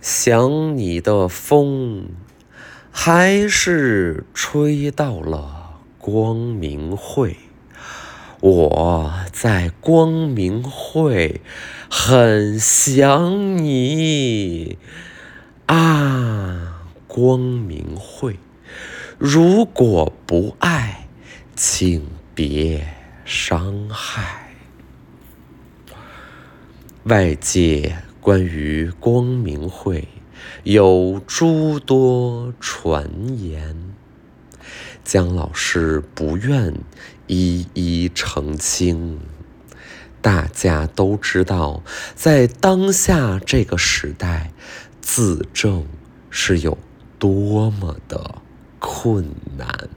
想你的风，还是吹到了光明会。我在光明会，很想你啊！光明会，如果不爱，请别伤害。外界关于光明会有诸多传言，姜老师不愿。一一澄清，大家都知道，在当下这个时代，自证是有多么的困难。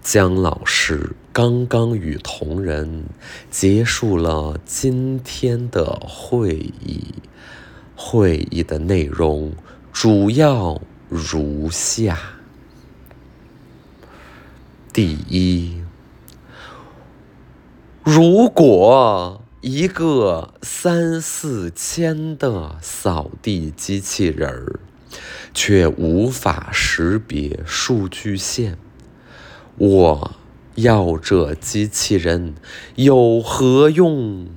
姜老师刚刚与同仁结束了今天的会议，会议的内容主要如下。第一，如果一个三四千的扫地机器人儿，却无法识别数据线，我要这机器人有何用？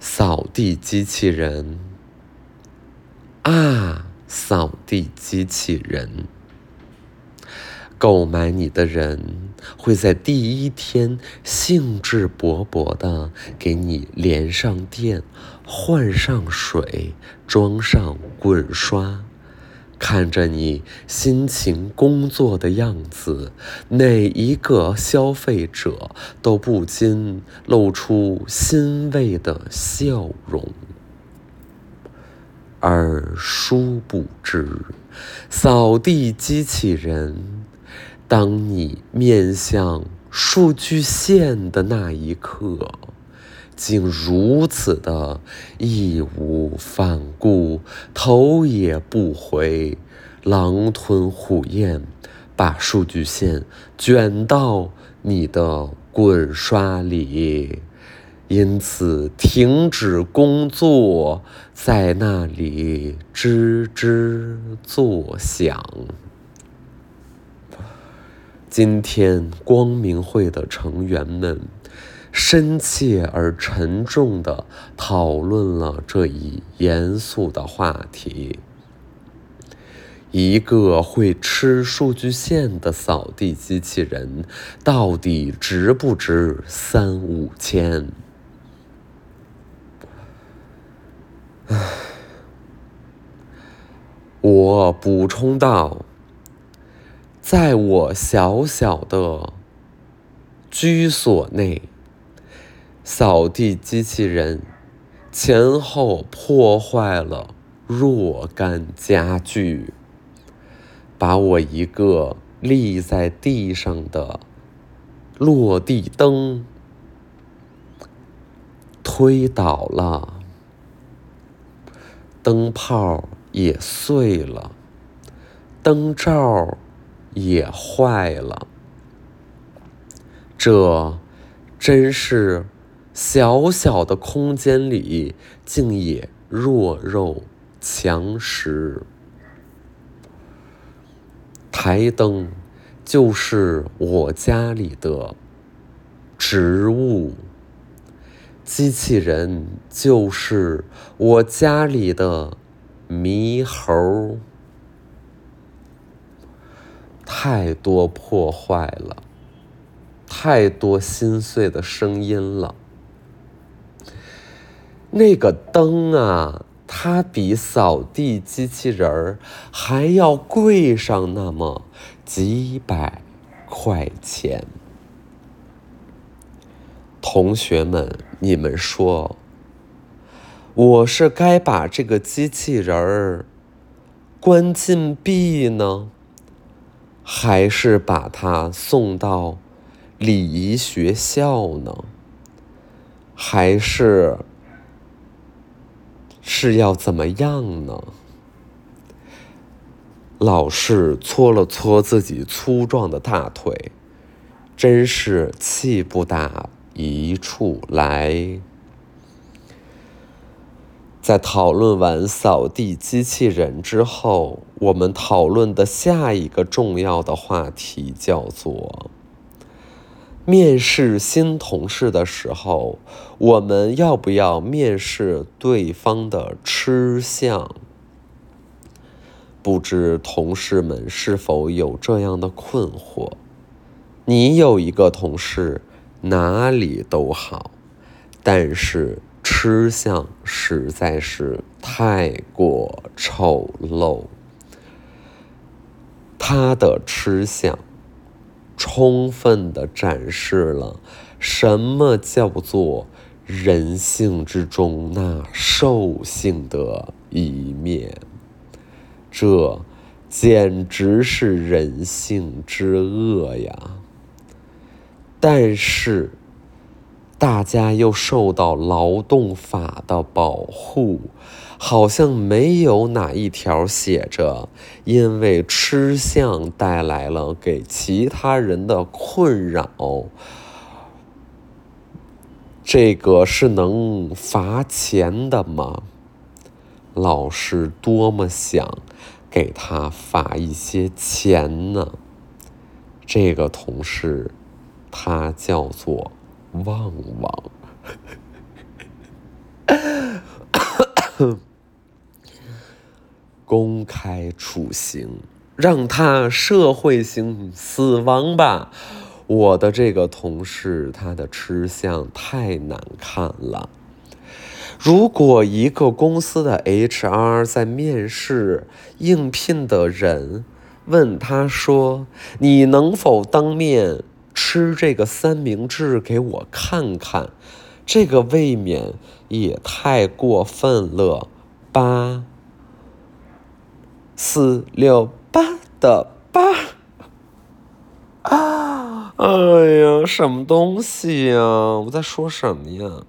扫地机器人啊，扫地机器人。购买你的人会在第一天兴致勃勃的给你连上电、换上水、装上滚刷，看着你辛勤工作的样子，哪一个消费者都不禁露出欣慰的笑容。而殊不知，扫地机器人。当你面向数据线的那一刻，竟如此的义无反顾、头也不回、狼吞虎咽，把数据线卷到你的滚刷里，因此停止工作，在那里吱吱作响。今天光明会的成员们深切而沉重地讨论了这一严肃的话题：一个会吃数据线的扫地机器人到底值不值三五千？唉，我补充道。在我小小的居所内，扫地机器人前后破坏了若干家具，把我一个立在地上的落地灯推倒了，灯泡也碎了，灯罩。也坏了，这真是小小的空间里竟也弱肉强食。台灯就是我家里的植物，机器人就是我家里的猕猴。太多破坏了，太多心碎的声音了。那个灯啊，它比扫地机器人儿还要贵上那么几百块钱。同学们，你们说，我是该把这个机器人儿关禁闭呢？还是把它送到礼仪学校呢？还是是要怎么样呢？老是搓了搓自己粗壮的大腿，真是气不打一处来。在讨论完扫地机器人之后，我们讨论的下一个重要的话题叫做：面试新同事的时候，我们要不要面试对方的吃相？不知同事们是否有这样的困惑？你有一个同事，哪里都好，但是。吃相实在是太过丑陋，他的吃相充分的展示了什么叫做人性之中那兽性的一面，这简直是人性之恶呀！但是。大家又受到劳动法的保护，好像没有哪一条写着因为吃相带来了给其他人的困扰，这个是能罚钱的吗？老师多么想给他罚一些钱呢？这个同事，他叫做。旺旺，公开处刑，让他社会性死亡吧！我的这个同事，他的吃相太难看了。如果一个公司的 HR 在面试应聘的人，问他说：“你能否当面？”吃这个三明治给我看看，这个未免也太过分了吧四六八的八啊！哎呀，什么东西呀？我在说什么呀？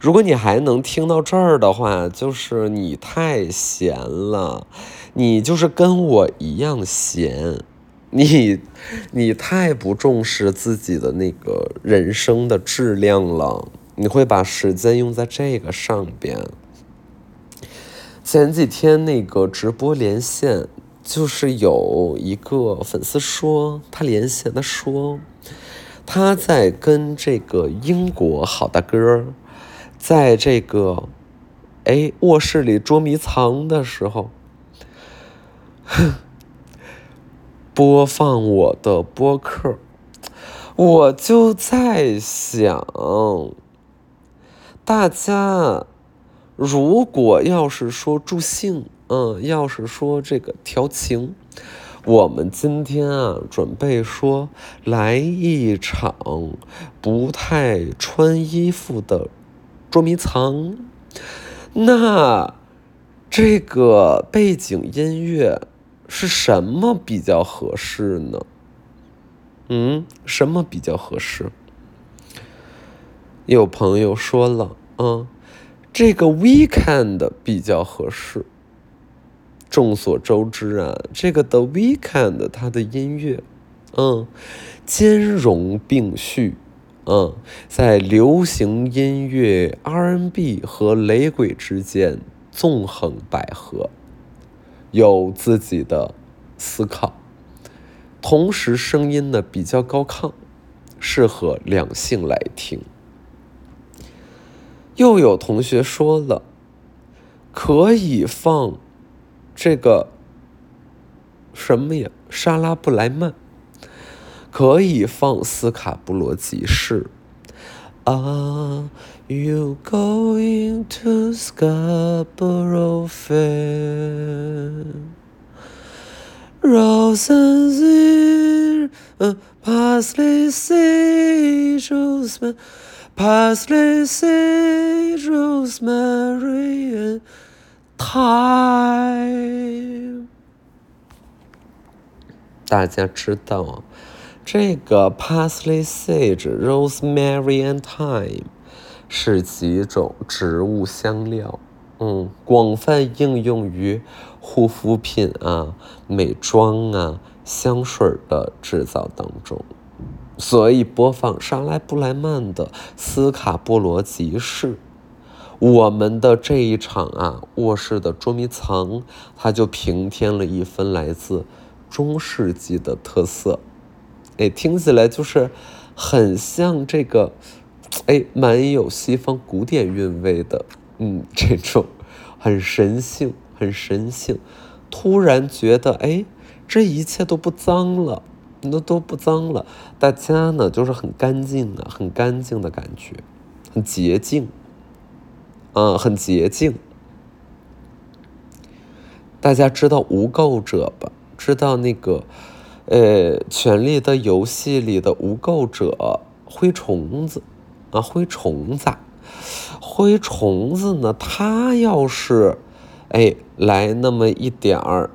如果你还能听到这儿的话，就是你太闲了，你就是跟我一样闲。你，你太不重视自己的那个人生的质量了。你会把时间用在这个上边。前几天那个直播连线，就是有一个粉丝说，他连线他说，他在跟这个英国好大哥，在这个，哎卧室里捉迷藏的时候，播放我的播客，我就在想，大家如果要是说助兴，嗯，要是说这个调情，我们今天啊准备说来一场不太穿衣服的捉迷藏，那这个背景音乐。是什么比较合适呢？嗯，什么比较合适？有朋友说了，嗯，这个 Weekend 比较合适。众所周知啊，这个 The Weekend 它的音乐，嗯，兼容并蓄，嗯，在流行音乐 R&B 和雷鬼之间纵横捭阖。有自己的思考，同时声音呢比较高亢，适合两性来听。又有同学说了，可以放这个什么呀？莎拉布莱曼，可以放斯卡布罗集市。Are you going to Scarborough Fair? Roses in uh, parsley, sage, rosemary, parsley, sage, rosemary, and thyme。大家知道。这个 parsley, sage, rosemary and thyme 是几种植物香料，嗯，广泛应用于护肤品啊、美妆啊、香水的制造当中。所以播放莎拉布莱曼的《斯卡波罗集市》，我们的这一场啊卧室的捉迷藏，它就平添了一分来自中世纪的特色。哎，听起来就是很像这个，哎，蛮有西方古典韵味的，嗯，这种很神性，很神性。突然觉得，哎，这一切都不脏了，那都不脏了，大家呢就是很干净的，很干净的感觉，很洁净。嗯，很洁净。大家知道无垢者吧？知道那个，呃，《权力的游戏》里的无垢者灰虫子啊，灰虫子，灰虫子呢？它要是，哎，来那么一点儿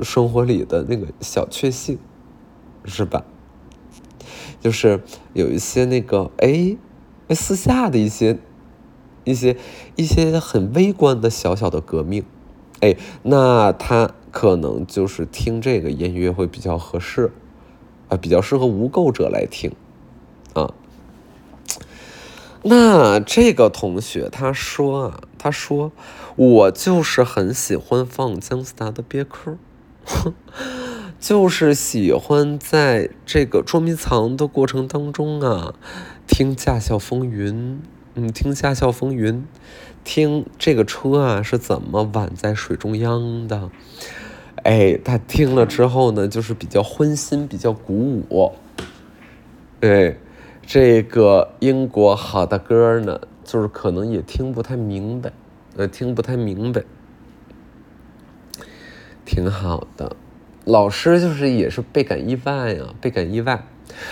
生活里的那个小确幸，是吧？就是有一些那个，哎，私下的一些。一些一些很微观的小小的革命，哎，那他可能就是听这个音乐会比较合适，啊，比较适合无垢者来听，啊。那这个同学他说啊，他说我就是很喜欢放姜思达的别克，就是喜欢在这个捉迷藏的过程当中啊，听《驾校风云》。嗯，听《驾校风云》，听这个车啊是怎么挽在水中央的？哎，他听了之后呢，就是比较欢心，比较鼓舞。哎，这个英国好的歌呢，就是可能也听不太明白，呃，听不太明白，挺好的。老师就是也是倍感意外呀，倍感意外。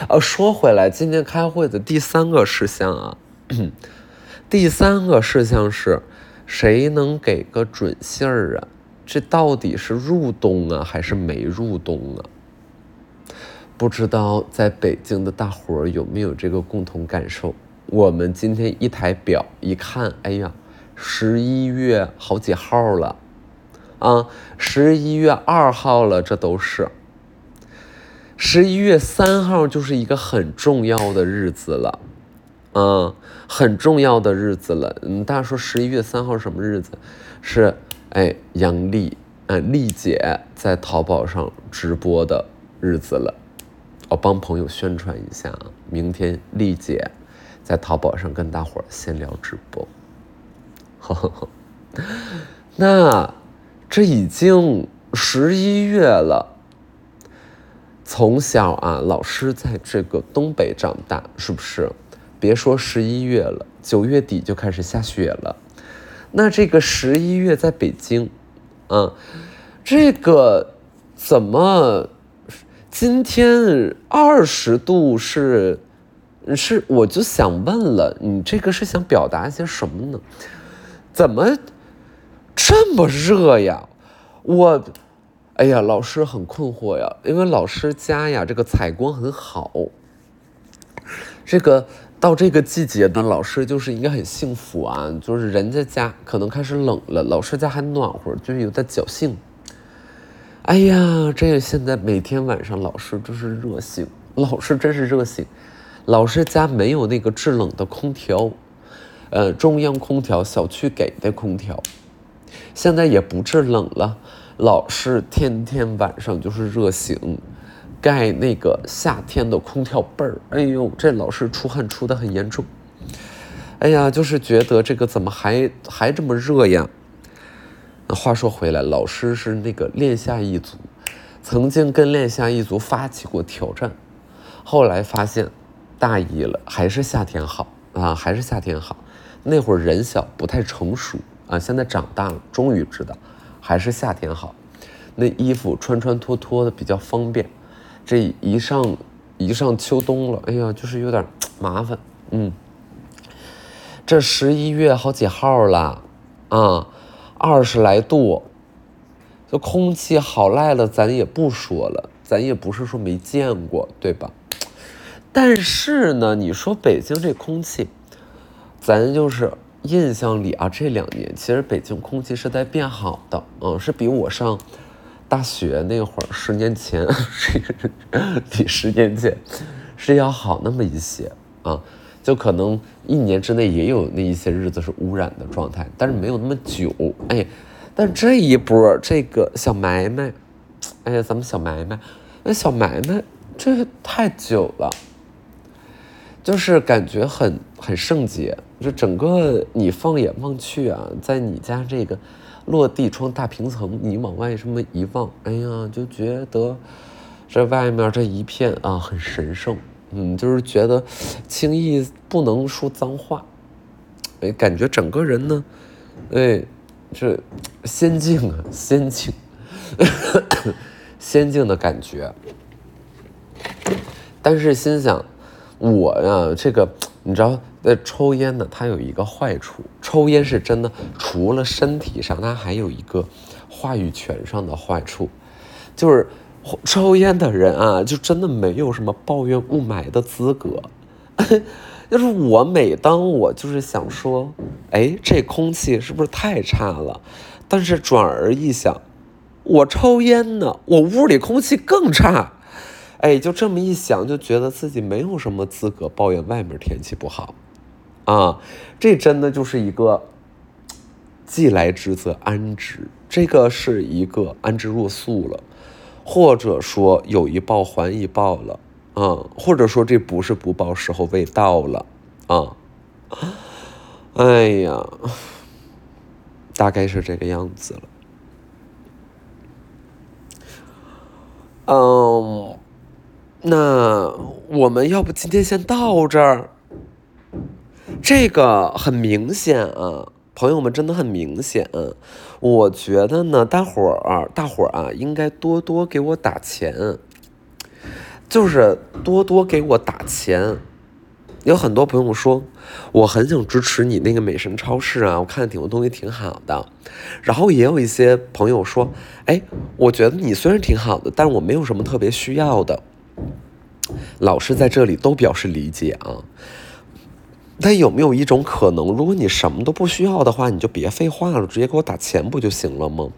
呃，说回来，今天开会的第三个事项啊。第三个事项是，谁能给个准信儿啊？这到底是入冬啊，还是没入冬啊？不知道在北京的大伙儿有没有这个共同感受？我们今天一抬表一看，哎呀，十一月好几号了啊？十一月二号了，这都是。十一月三号就是一个很重要的日子了。嗯，很重要的日子了。嗯，大家说十一月三号什么日子？是哎，杨丽，嗯，丽姐在淘宝上直播的日子了。我帮朋友宣传一下，明天丽姐在淘宝上跟大伙儿闲聊直播。呵呵呵，那这已经十一月了。从小啊，老师在这个东北长大，是不是？别说十一月了，九月底就开始下雪了。那这个十一月在北京，啊，这个怎么今天二十度是是？我就想问了，你这个是想表达些什么呢？怎么这么热呀？我，哎呀，老师很困惑呀，因为老师家呀这个采光很好，这个。到这个季节呢，老师就是应该很幸福啊，就是人家家可能开始冷了，老师家还暖和，就是有点侥幸。哎呀，这现在每天晚上老师就是热醒，老师真是热醒。老师家没有那个制冷的空调，呃，中央空调小区给的空调，现在也不制冷了，老师天天晚上就是热醒。盖那个夏天的空调被儿，哎呦，这老是出汗出的很严重。哎呀，就是觉得这个怎么还还这么热呀？话说回来，老师是那个恋夏一族，曾经跟恋夏一族发起过挑战，后来发现大意了，还是夏天好啊，还是夏天好。那会儿人小不太成熟啊，现在长大了，终于知道还是夏天好。那衣服穿穿脱脱的比较方便。这一上一上秋冬了，哎呀，就是有点麻烦。嗯，这十一月好几号了啊？二十来度，这空气好赖了，咱也不说了，咱也不是说没见过，对吧？但是呢，你说北京这空气，咱就是印象里啊，这两年其实北京空气是在变好的，嗯，是比我上。大学那会儿，十年前，比十年前是要好那么一些啊，就就可能一年之内也有那一些日子是污染的状态，但是没有那么久。哎，但这一波这个小埋埋，哎呀，咱们小埋埋，那小埋埋这太久了，就是感觉很很圣洁。就整个你放眼望去啊，在你家这个落地窗大平层，你往外这么一望，哎呀，就觉得这外面这一片啊很神圣。嗯，就是觉得轻易不能说脏话，哎，感觉整个人呢，哎，这仙境啊，仙境，仙境的感觉。但是心想，我呀，这个你知道，那，抽烟呢，它有一个坏处，抽烟是真的，除了身体上，它还有一个话语权上的坏处，就是。抽烟的人啊，就真的没有什么抱怨雾霾的资格。就是我每当我就是想说，哎，这空气是不是太差了？但是转而一想，我抽烟呢，我屋里空气更差。哎，就这么一想，就觉得自己没有什么资格抱怨外面天气不好。啊，这真的就是一个既来之则安之，这个是一个安之若素了。或者说有一报还一报了，啊，或者说这不是不报，时候未到了，啊，哎呀，大概是这个样子了。嗯，那我们要不今天先到这儿？这个很明显啊。朋友们真的很明显，我觉得呢，大伙儿大伙儿啊，应该多多给我打钱，就是多多给我打钱。有很多朋友说，我很想支持你那个美神超市啊，我看挺多东西挺好的。然后也有一些朋友说，哎，我觉得你虽然挺好的，但是我没有什么特别需要的。老师在这里都表示理解啊。但有没有一种可能，如果你什么都不需要的话，你就别废话了，直接给我打钱不就行了吗？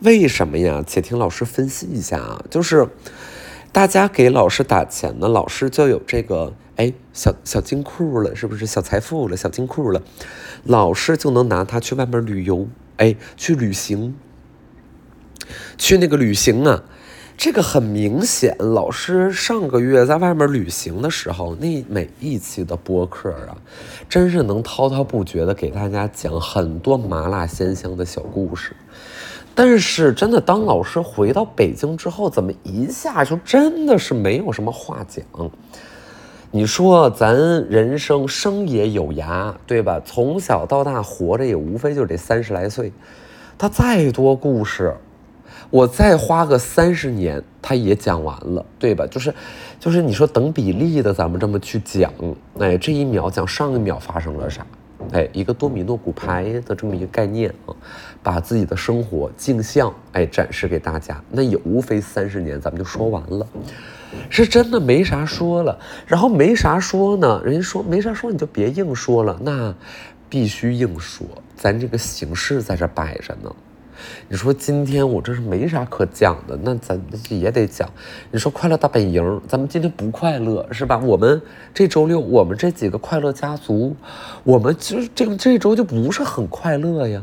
为什么呀？且听老师分析一下啊。就是大家给老师打钱呢，老师就有这个哎小小金库了，是不是小财富了，小金库了？老师就能拿它去外面旅游，哎，去旅行，去那个旅行啊。这个很明显，老师上个月在外面旅行的时候，那每一期的播客啊，真是能滔滔不绝的给大家讲很多麻辣鲜香的小故事。但是，真的当老师回到北京之后，怎么一下就真的是没有什么话讲？你说咱人生生也有涯，对吧？从小到大活着也无非就这三十来岁，他再多故事。我再花个三十年，他也讲完了，对吧？就是，就是你说等比例的，咱们这么去讲，哎，这一秒讲上一秒发生了啥，哎，一个多米诺骨牌的这么一个概念啊，把自己的生活镜像哎展示给大家，那也无非三十年，咱们就说完了，是真的没啥说了。然后没啥说呢，人家说没啥说，你就别硬说了，那必须硬说，咱这个形式在这摆着呢。你说今天我这是没啥可讲的，那咱也得讲。你说快乐大本营，咱们今天不快乐是吧？我们这周六，我们这几个快乐家族，我们就是这个这周就不是很快乐呀。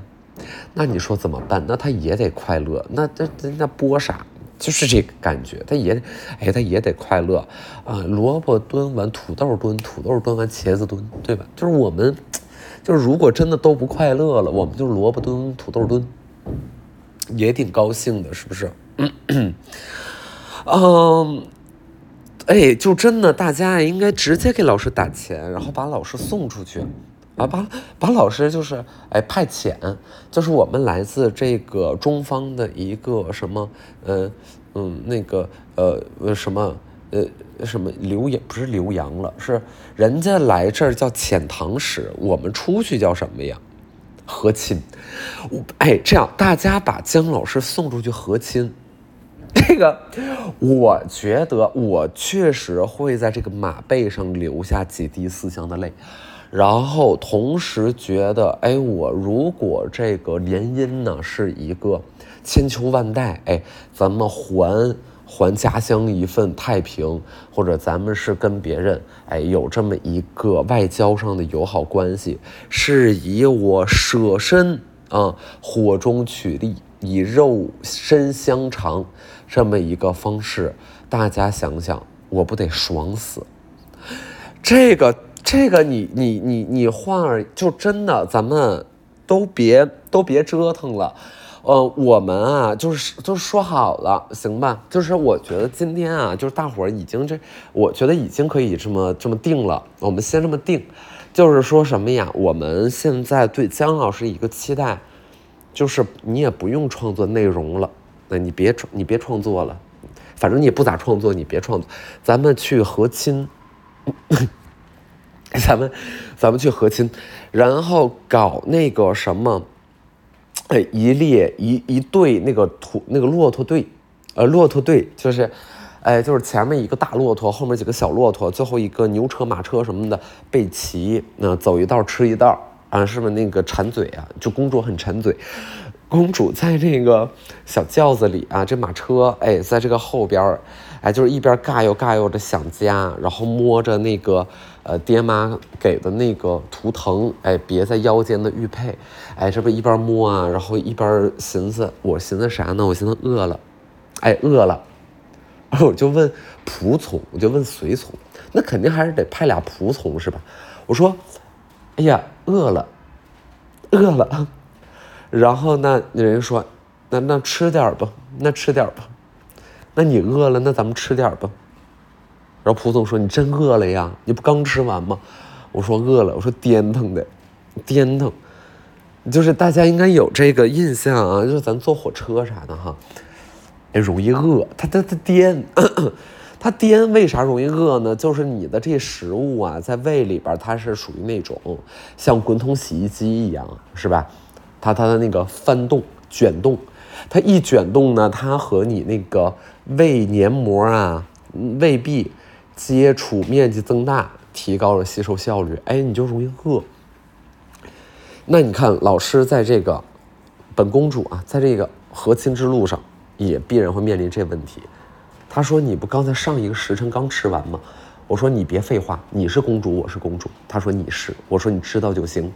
那你说怎么办？那他也得快乐。那这那播啥？就是这个感觉，他也哎，他也得快乐啊。萝卜蹲完土豆蹲，土豆蹲完茄子蹲，对吧？就是我们，就是如果真的都不快乐了，我们就萝卜蹲土豆蹲。也挺高兴的，是不是？嗯，哎，就真的，大家应该直接给老师打钱，然后把老师送出去，啊，把把老师就是哎派遣，就是我们来自这个中方的一个什么，呃，嗯，那个呃什么呃什么留洋不是留洋了，是人家来这儿叫遣唐使，我们出去叫什么呀？和亲，我哎，这样大家把姜老师送出去和亲，这个我觉得我确实会在这个马背上留下几滴思乡的泪，然后同时觉得，哎，我如果这个联姻呢是一个千秋万代，哎，咱们还还家乡一份太平，或者咱们是跟别人哎有这么一个外交上的友好关系，是以我舍身啊火中取栗，以肉身相偿这么一个方式，大家想想，我不得爽死？这个这个你你你你换儿就真的咱们都别都别折腾了。呃，我们啊，就是就说好了，行吧？就是我觉得今天啊，就是大伙儿已经这，我觉得已经可以这么这么定了。我们先这么定，就是说什么呀？我们现在对姜老师一个期待，就是你也不用创作内容了，那你别创，你别创作了，反正你也不咋创作，你别创作，咱们去和亲，咱们咱们去和亲，然后搞那个什么。一列一一队那个土那个骆驼队，呃，骆驼队就是，哎，就是前面一个大骆驼，后面几个小骆驼，最后一个牛车马车什么的备齐，那走一道吃一道啊，是不是那个馋嘴啊？就公主很馋嘴，公主在这个小轿子里啊，这马车哎，在这个后边哎，就是一边嘎悠嘎悠的想家，然后摸着那个。呃，爹妈给的那个图腾，哎，别在腰间的玉佩，哎，这不一边摸啊，然后一边寻思，我寻思啥呢？我寻思饿了，哎，饿了，我就问仆从，我就问随从，那肯定还是得派俩仆从是吧？我说，哎呀，饿了，饿了，然后那人说，那那吃点吧，那吃点吧，那你饿了，那咱们吃点吧。然后蒲总说：“你真饿了呀？你不刚吃完吗？”我说：“饿了。”我说：“颠腾的，颠腾，就是大家应该有这个印象啊，就是咱坐火车啥的哈，哎，容易饿。它它它颠，它颠，为啥容易饿呢？就是你的这食物啊，在胃里边，它是属于那种像滚筒洗衣机一样，是吧？它它的那个翻动、卷动，它一卷动呢，它和你那个胃黏膜啊、胃壁。接触面积增大，提高了吸收效率，哎，你就容易饿。那你看，老师在这个本公主啊，在这个和亲之路上，也必然会面临这问题。他说：“你不刚才上一个时辰刚吃完吗？”我说：“你别废话，你是公主，我是公主。”他说：“你是。”我说：“你知道就行，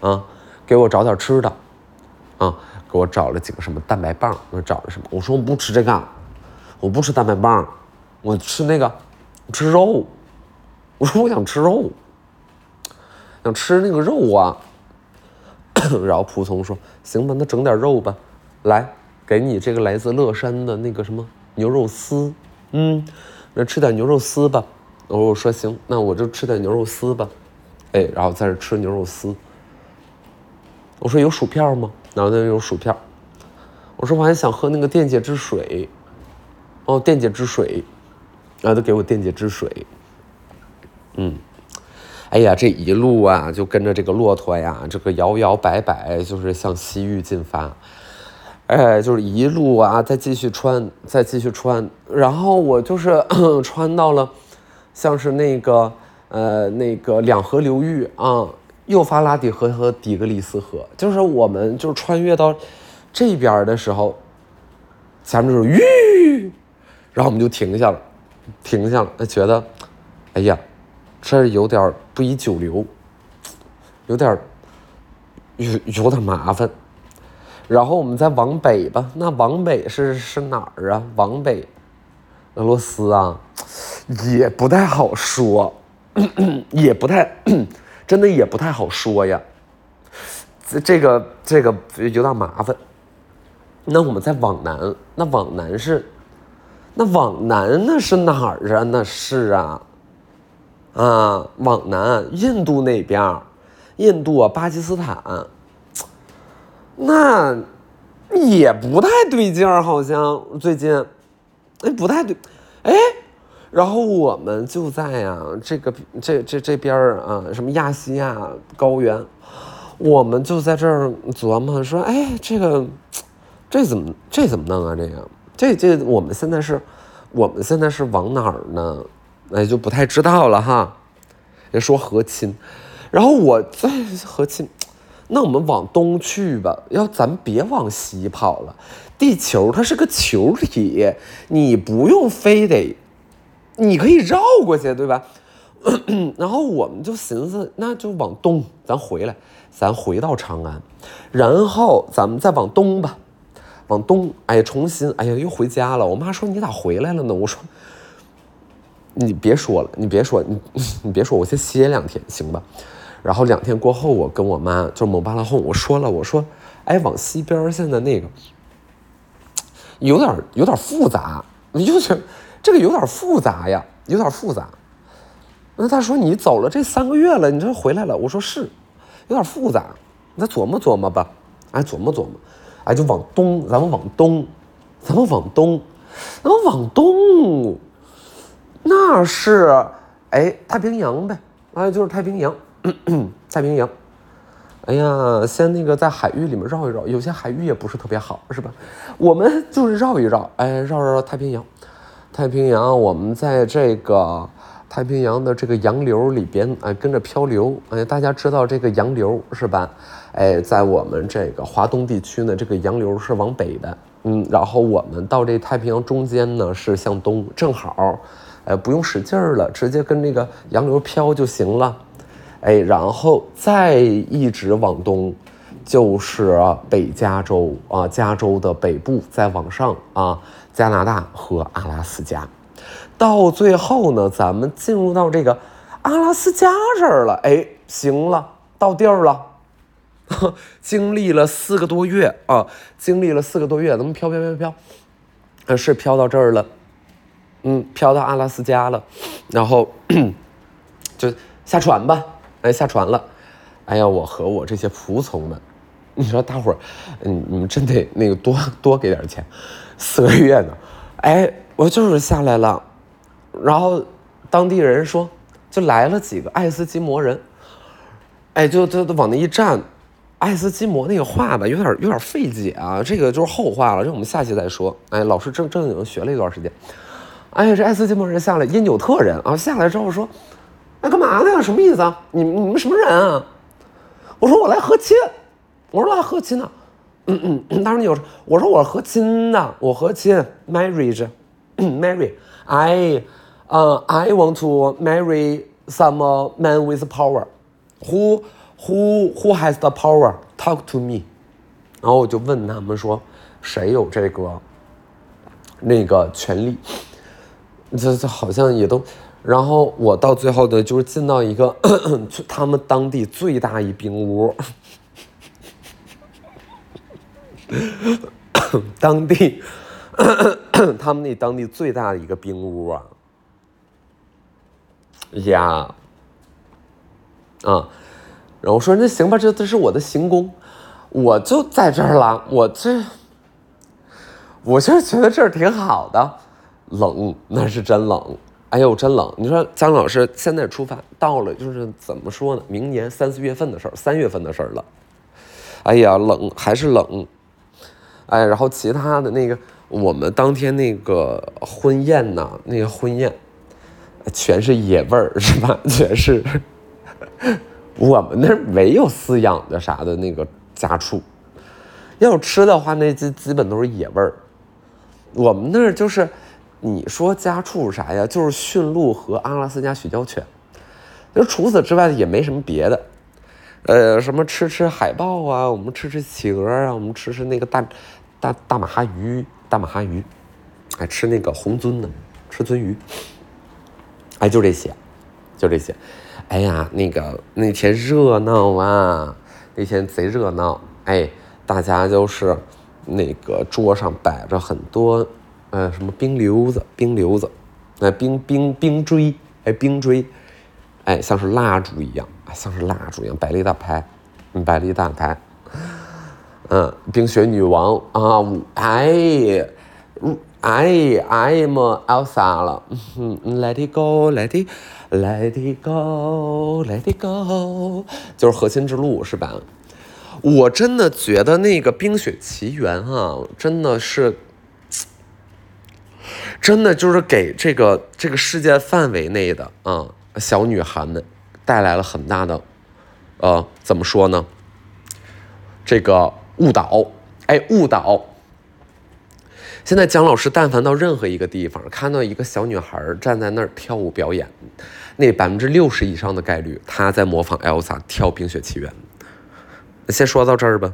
啊，给我找点吃的，啊，给我找了几个什么蛋白棒，我找了什么？我说我不吃这个，我不吃蛋白棒，我吃那个。”吃肉，我说我想吃肉，想吃那个肉啊。然后仆从说：“行吧，那整点肉吧，来，给你这个来自乐山的那个什么牛肉丝，嗯，那吃点牛肉丝吧。”我说我说：“行，那我就吃点牛肉丝吧。”哎，然后在这吃牛肉丝。我说：“有薯片吗？”然后那有薯片。我说：“我还想喝那个电解质水。”哦，电解质水。然后都给我电解质水，嗯，哎呀，这一路啊，就跟着这个骆驼呀，这个摇摇摆摆，就是向西域进发，哎，就是一路啊，再继续穿，再继续穿，然后我就是 穿到了，像是那个呃那个两河流域啊，幼发拉底河和底格里斯河，就是我们就穿越到这边的时候，前面就是吁，然后我们就停下了。停下了，觉得，哎呀，这有点不宜久留，有点有有点麻烦。然后我们再往北吧，那往北是是哪儿啊？往北，俄罗斯啊，也不太好说，也不太，真的也不太好说呀。这这个这个有点麻烦。那我们再往南，那往南是。那往南那是哪儿啊？那是啊，啊，往南印度那边，印度啊，巴基斯坦，那也不太对劲儿，好像最近，哎，不太对，哎，然后我们就在呀，这个这这这边儿啊，什么亚细亚高原，我们就在这儿琢磨说，哎，这个这怎么这怎么弄啊？这个。这这我们现在是，我们现在是往哪儿呢？那就不太知道了哈。也说和亲，然后我在和亲，那我们往东去吧，要咱别往西跑了。地球它是个球体，你不用非得，你可以绕过去，对吧？然后我们就寻思，那就往东，咱回来，咱回到长安，然后咱们再往东吧，往东，哎呀，重新，哎呀，又回家了。我妈说你咋回来了呢？我说，你别说了，你别说，你 你别说，我先歇两天，行吧？然后两天过后，我跟我妈就蒙巴拉哄，我说了，我说，哎，往西边现在那个有点有点复杂，你就觉得这个有点复杂呀，有点复杂。那他说你走了这三个月了，你这回来了？我说是，有点复杂，你再琢磨琢磨吧。哎，琢磨琢磨，哎，就往东，咱们往东，咱们往东，咱们往东，那是哎太平洋呗，哎就是太平洋，太平洋。哎呀，先那个在海域里面绕一绕，有些海域也不是特别好，是吧？我们就是绕一绕，哎，绕绕绕太平洋，太平洋，我们在这个。太平洋的这个洋流里边，哎，跟着漂流，哎，大家知道这个洋流是吧？哎，在我们这个华东地区呢，这个洋流是往北的，嗯，然后我们到这太平洋中间呢是向东，正好，哎，不用使劲儿了，直接跟那个洋流漂就行了，哎，然后再一直往东，就是北加州啊，加州的北部，再往上啊，加拿大和阿拉斯加。到最后呢，咱们进入到这个阿拉斯加这儿了。哎，行了，到地儿了。经历了四个多月啊，经历了四个多月，咱们飘飘飘飘，呃，是飘到这儿了。嗯，飘到阿拉斯加了，然后 就下船吧。哎，下船了。哎呀，我和我这些仆从们，你说大伙儿，嗯，你们真得那个多多给点钱。四个月呢，哎，我就是下来了。然后，当地人说，就来了几个爱斯基摩人，哎，就就往那一站，爱斯基摩那个话吧，有点有点费解啊，这个就是后话了，这我们下期再说。哎，老师正正经学了一段时间，哎呀，这爱斯基摩人下来，因纽特人啊，下来之后说，哎，干嘛呢？什么意思啊？你你们什么人啊？我说我来和亲，我说来和亲呢。嗯嗯，当时有我说我和亲呢，我和亲，marriage，marry，哎。呃，I want to marry some man with power. Who who who has the power? Talk to me. 然后我就问他们说，谁有这个那个权利？这这好像也都。然后我到最后的，就是进到一个他们当地最大一冰屋，当地他们那当地最大的一个冰屋啊。呀，啊，然后我说那行吧，这这是我的行宫，我就在这儿了。我这，我就是觉得这儿挺好的，冷那是真冷，哎呦真冷。你说姜老师现在出发到了，就是怎么说呢？明年三四月份的事儿，三月份的事儿了。哎呀，冷还是冷，哎，然后其他的那个，我们当天那个婚宴呐，那个婚宴。全是野味儿是吧？全是我们那儿没有饲养的啥的那个家畜，要吃的话，那基基本都是野味儿。我们那儿就是你说家畜啥呀？就是驯鹿和阿拉斯加雪橇犬。就除此之外也没什么别的。呃，什么吃吃海豹啊，我们吃吃企鹅啊，我们吃吃那个大大大马哈鱼，大马哈鱼，还吃那个红鳟呢，吃鳟鱼。哎，就这些，就这些。哎呀，那个那天热闹啊，那天贼热闹。哎，大家就是那个桌上摆着很多，呃，什么冰溜子、冰溜子，那冰冰冰锥，哎，冰锥，哎，像是蜡烛一样，像是蜡烛一样，摆了一大排，摆了一大排。嗯，冰雪女王啊，哎，嗯。哎，I'm Elsa 了，Let it go，Let it，Let it go，Let it go，就是核心之路是吧？我真的觉得那个《冰雪奇缘》啊，真的是，真的就是给这个这个世界范围内的啊小女孩们带来了很大的，呃，怎么说呢？这个误导，哎，误导。现在姜老师但凡到任何一个地方，看到一个小女孩站在那儿跳舞表演，那百分之六十以上的概率，她在模仿 Elsa 跳《冰雪奇缘》。先说到这儿吧。